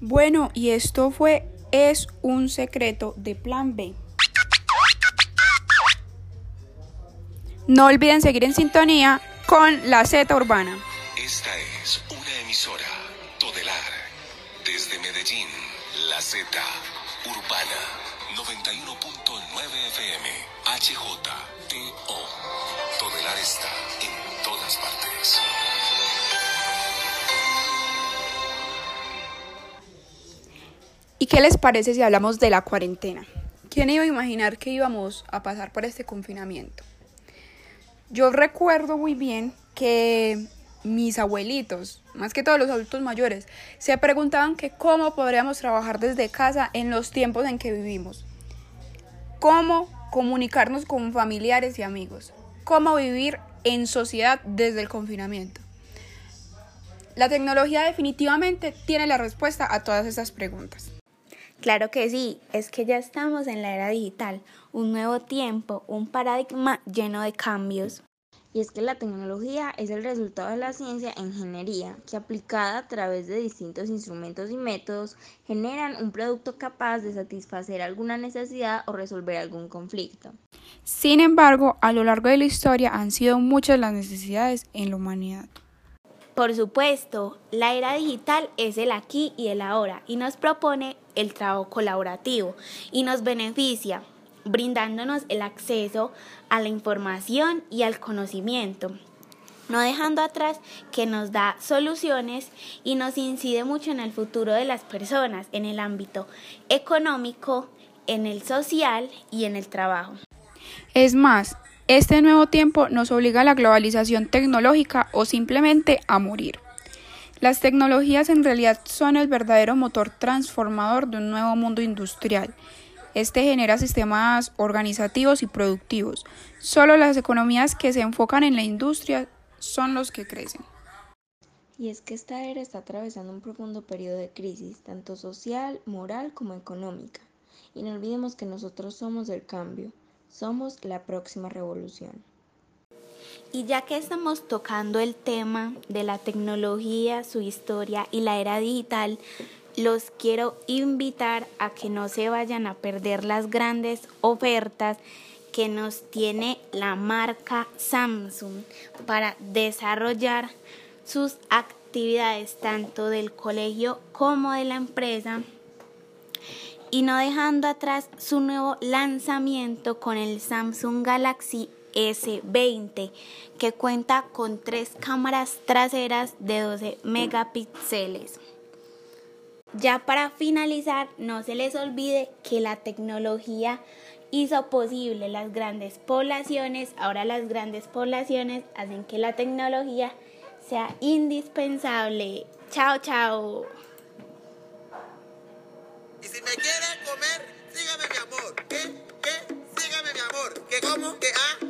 Bueno, y esto fue Es un secreto de Plan B. No olviden seguir en sintonía con la Z Urbana. Esta es una emisora Todelar. Desde Medellín, la Z Urbana 91.9 FM HJTO. Todelar está en todas partes. ¿Y qué les parece si hablamos de la cuarentena? ¿Quién iba a imaginar que íbamos a pasar por este confinamiento? Yo recuerdo muy bien que mis abuelitos, más que todos los adultos mayores, se preguntaban que cómo podríamos trabajar desde casa en los tiempos en que vivimos. Cómo comunicarnos con familiares y amigos. Cómo vivir en sociedad desde el confinamiento. La tecnología definitivamente tiene la respuesta a todas esas preguntas. Claro que sí, es que ya estamos en la era digital, un nuevo tiempo, un paradigma lleno de cambios. Y es que la tecnología es el resultado de la ciencia e ingeniería, que aplicada a través de distintos instrumentos y métodos, generan un producto capaz de satisfacer alguna necesidad o resolver algún conflicto. Sin embargo, a lo largo de la historia han sido muchas las necesidades en la humanidad. Por supuesto, la era digital es el aquí y el ahora y nos propone el trabajo colaborativo y nos beneficia brindándonos el acceso a la información y al conocimiento, no dejando atrás que nos da soluciones y nos incide mucho en el futuro de las personas, en el ámbito económico, en el social y en el trabajo. Es más, este nuevo tiempo nos obliga a la globalización tecnológica o simplemente a morir. Las tecnologías en realidad son el verdadero motor transformador de un nuevo mundo industrial. Este genera sistemas organizativos y productivos. Solo las economías que se enfocan en la industria son los que crecen. Y es que esta era está atravesando un profundo periodo de crisis, tanto social, moral como económica. Y no olvidemos que nosotros somos el cambio. Somos la próxima revolución. Y ya que estamos tocando el tema de la tecnología, su historia y la era digital, los quiero invitar a que no se vayan a perder las grandes ofertas que nos tiene la marca Samsung para desarrollar sus actividades tanto del colegio como de la empresa y no dejando atrás su nuevo lanzamiento con el Samsung Galaxy S20 que cuenta con tres cámaras traseras de 12 megapíxeles. Ya para finalizar, no se les olvide que la tecnología hizo posible las grandes poblaciones, ahora las grandes poblaciones hacen que la tecnología sea indispensable. Chao, chao. Cómo? ¿Qué ah?